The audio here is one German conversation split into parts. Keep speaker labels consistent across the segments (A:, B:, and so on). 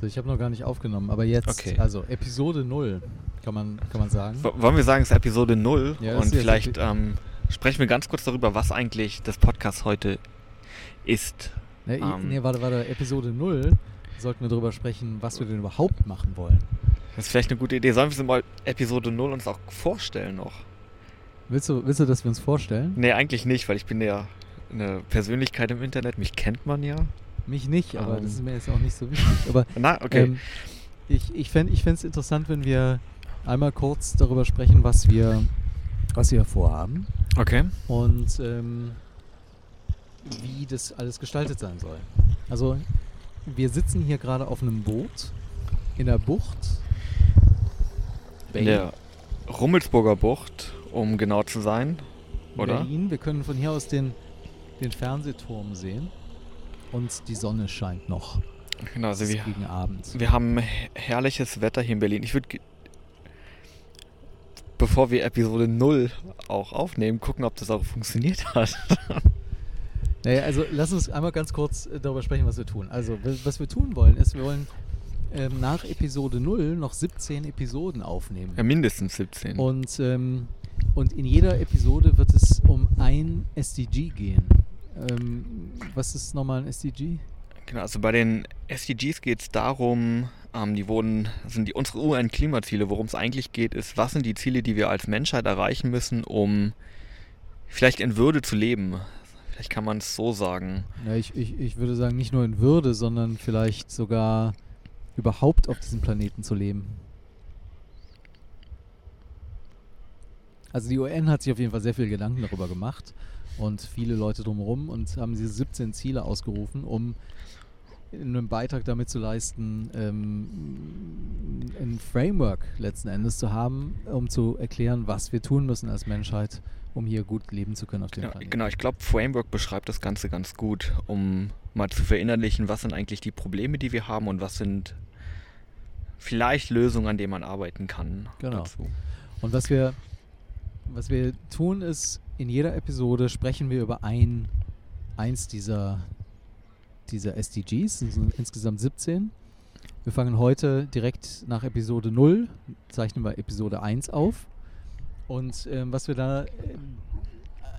A: Also ich habe noch gar nicht aufgenommen, aber jetzt,
B: Okay.
A: also Episode 0, kann man, kann man sagen.
B: W- Wollen wir sagen, es ist Episode 0
A: Ja,
B: und vielleicht ähm, sprechen wir ganz kurz darüber, was eigentlich das Podcast heute ist.
A: Ne,
B: ähm,
A: nee, warte, warte, Episode 0 sollten wir darüber sprechen, was wir denn überhaupt machen wollen.
B: Das ist vielleicht eine gute Idee. Sollen wir mal Episode 0 uns auch vorstellen noch?
A: Willst du, willst du, dass wir uns vorstellen?
B: Nee, eigentlich nicht, weil ich bin ja eine Persönlichkeit im Internet. Mich kennt man ja.
A: Mich nicht, aber
B: Ähm.
A: das ist mir jetzt auch nicht so wichtig. Aber
B: Na, okay.
A: ähm, ich, ich fände es interessant, wenn wir einmal kurz darüber sprechen, was wir, was wir vorhaben
B: okay.
A: und ähm, wie das alles gestaltet sein soll. Also wir sitzen hier gerade auf einem Boot in der Bucht.
B: In der Rummelsburger Bucht, um genau zu sein.
A: in
B: oder?
A: Berlin. Wir können von hier aus den, den Fernsehturm sehen. Und die Sonne scheint noch.
B: Genau, also wir,
A: gegen Abend.
B: wir haben her- herrliches Wetter hier in Berlin. Ich würde, bevor wir Episode 0 auch aufnehmen, gucken, ob das auch funktioniert hat.
A: Naja, also lass uns einmal ganz kurz äh, darüber sprechen, was wir tun. Also, was wir tun wollen, ist, wir wollen ähm, nach Episode 0 noch 17 Episoden aufnehmen.
B: ja, mindestens 17.
A: Und, ähm, und in jeder Episode wird es um ein SDG gehen. Ähm, was ist nochmal ein SDG?
B: Genau, also bei den SDGs geht es darum, ähm, die wurden, sind die unsere UN-Klimaziele, worum es eigentlich geht, ist, was sind die Ziele, die wir als Menschheit erreichen müssen, um vielleicht in Würde zu leben. Vielleicht kann man es so sagen.
A: Ja, ich, ich, ich würde sagen, nicht nur in Würde, sondern vielleicht sogar überhaupt auf diesem Planeten zu leben. Also die UN hat sich auf jeden Fall sehr viel Gedanken darüber gemacht und viele Leute drumherum und haben diese 17 Ziele ausgerufen, um einen Beitrag damit zu leisten, ähm, ein Framework letzten Endes zu haben, um zu erklären, was wir tun müssen als Menschheit, um hier gut leben zu können auf dem
B: Genau,
A: Planeten.
B: genau ich glaube, Framework beschreibt das Ganze ganz gut, um mal zu verinnerlichen, was sind eigentlich die Probleme, die wir haben und was sind vielleicht Lösungen, an denen man arbeiten kann.
A: Genau.
B: Dazu.
A: Und was wir, was wir tun ist, in jeder Episode sprechen wir über ein, eins dieser, dieser SDGs, insgesamt 17. Wir fangen heute direkt nach Episode 0, zeichnen wir Episode 1 auf. Und ähm, was wir da,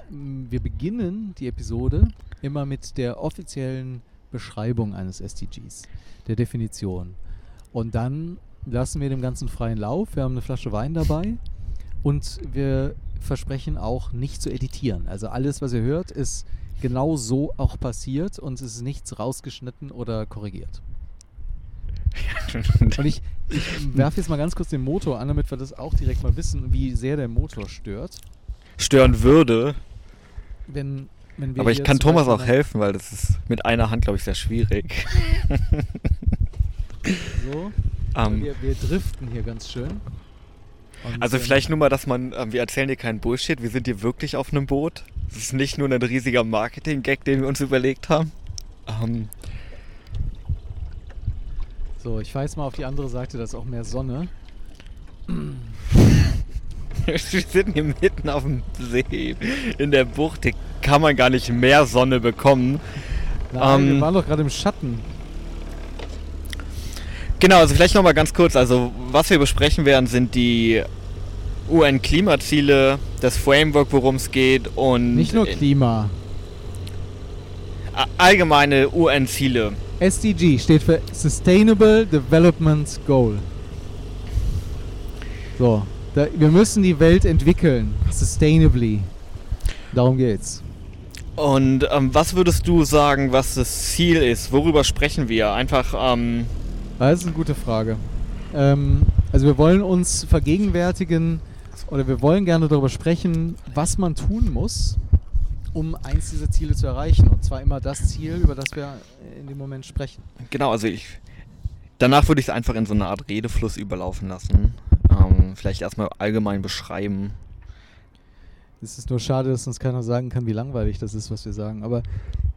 A: ähm, wir beginnen die Episode immer mit der offiziellen Beschreibung eines SDGs, der Definition. Und dann lassen wir dem Ganzen freien Lauf. Wir haben eine Flasche Wein dabei und wir versprechen auch nicht zu editieren. Also alles, was ihr hört, ist genau so auch passiert und es ist nichts rausgeschnitten oder korrigiert. Und ich, ich werfe jetzt mal ganz kurz den Motor an, damit wir das auch direkt mal wissen, wie sehr der Motor stört.
B: Stören würde,
A: Wenn, wenn
B: aber ich kann Thomas auch helfen, weil das ist mit einer Hand, glaube ich, sehr schwierig.
A: So,
B: Ähm,
A: wir, wir driften hier ganz schön. Und,
B: Also
A: ähm,
B: vielleicht nur mal, dass man, ähm, wir erzählen dir keinen Bullshit, wir sind hier wirklich auf einem Boot. Es ist nicht nur ein riesiger Marketing-Gag, den wir uns überlegt haben. Ähm,
A: So, ich fahre jetzt mal auf die andere Seite, da ist auch mehr Sonne.
B: wir sind hier mitten auf dem See, in der Bucht, hier kann man gar nicht mehr Sonne bekommen.
A: Nein, wir
B: Ähm,
A: waren doch gerade im Schatten.
B: Genau, also vielleicht nochmal ganz kurz, also was wir besprechen werden, sind die UN-Klimaziele, das Framework, worum es geht und
A: Nicht nur Klima.
B: allgemeine UN-Ziele.
A: SDG steht für Sustainable Development Goal. So, da, wir müssen die Welt entwickeln. Sustainably. Darum geht's.
B: Und ähm, was würdest du sagen, was das Ziel ist? Worüber sprechen wir? Einfach, ähm,
A: Das ist eine gute Frage. Ähm, also wir wollen uns vergegenwärtigen oder wir wollen gerne darüber sprechen, was man tun muss, um eins dieser Ziele zu erreichen. Und zwar immer das Ziel, über das wir in dem Moment sprechen.
B: genau, also ich. Danach würde ich es einfach in so eine Art Redefluss überlaufen lassen. Ähm, vielleicht erstmal allgemein beschreiben.
A: Es ist nur schade, dass uns keiner sagen kann, wie langweilig das ist, was wir sagen. Aber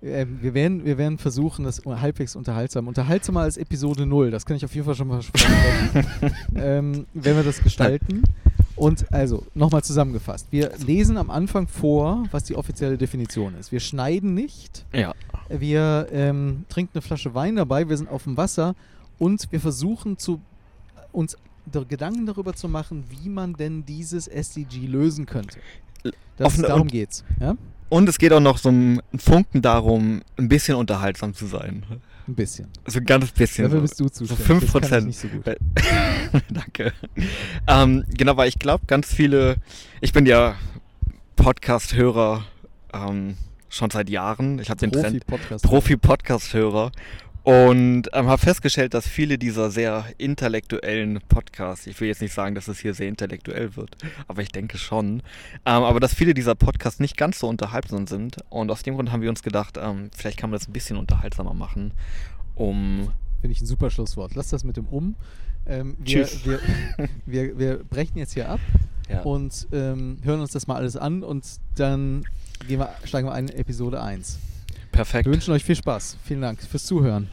A: ähm, wir, werden, wir werden versuchen, das halbwegs unterhaltsam. Unterhaltsamer als Episode 0, das kann ich auf jeden Fall schon mal versprechen. ähm, wenn wir das gestalten. Und also, nochmal zusammengefasst. Wir lesen am Anfang vor, was die offizielle Definition ist. Wir schneiden nicht.
B: Ja.
A: Wir ähm, trinken eine Flasche Wein dabei. Wir sind auf dem Wasser. Und wir versuchen zu, uns Gedanken darüber zu machen, wie man denn dieses SDG lösen könnte. Das,
B: Auf eine-
A: darum
B: und-
A: geht's. Ja?
B: Und es geht auch noch so ein Funken darum, ein bisschen unterhaltsam zu sein.
A: Ein bisschen.
B: So ein ganz bisschen.
A: Dafür
B: so.
A: bist du
B: so
A: zuständig.
B: 5%.
A: Das kann ich nicht so gut.
B: Danke. Ähm, genau, weil ich glaube, ganz viele, ich bin ja Podcast-Hörer ähm, schon seit Jahren. Ich habe den Trend
A: Profi-Podcast.
B: Profi-Podcast-Hörer und ähm, habe festgestellt, dass viele dieser sehr intellektuellen Podcasts, ich will jetzt nicht sagen, dass es hier sehr intellektuell wird, aber ich denke schon, ähm, aber dass viele dieser Podcasts nicht ganz so unterhaltsam sind und aus dem Grund haben wir uns gedacht, ähm, vielleicht kann man das ein bisschen unterhaltsamer machen, um
A: Finde ich ein super Schlusswort. Lass das mit dem Um. Ähm, wir,
B: Tschüss.
A: wir, wir, wir brechen jetzt hier ab
B: ja.
A: und ähm, hören uns das mal alles an und dann gehen wir, steigen wir ein in Episode 1.
B: perfekt.
A: Wir wünschen euch viel Spaß. Vielen Dank fürs Zuhören.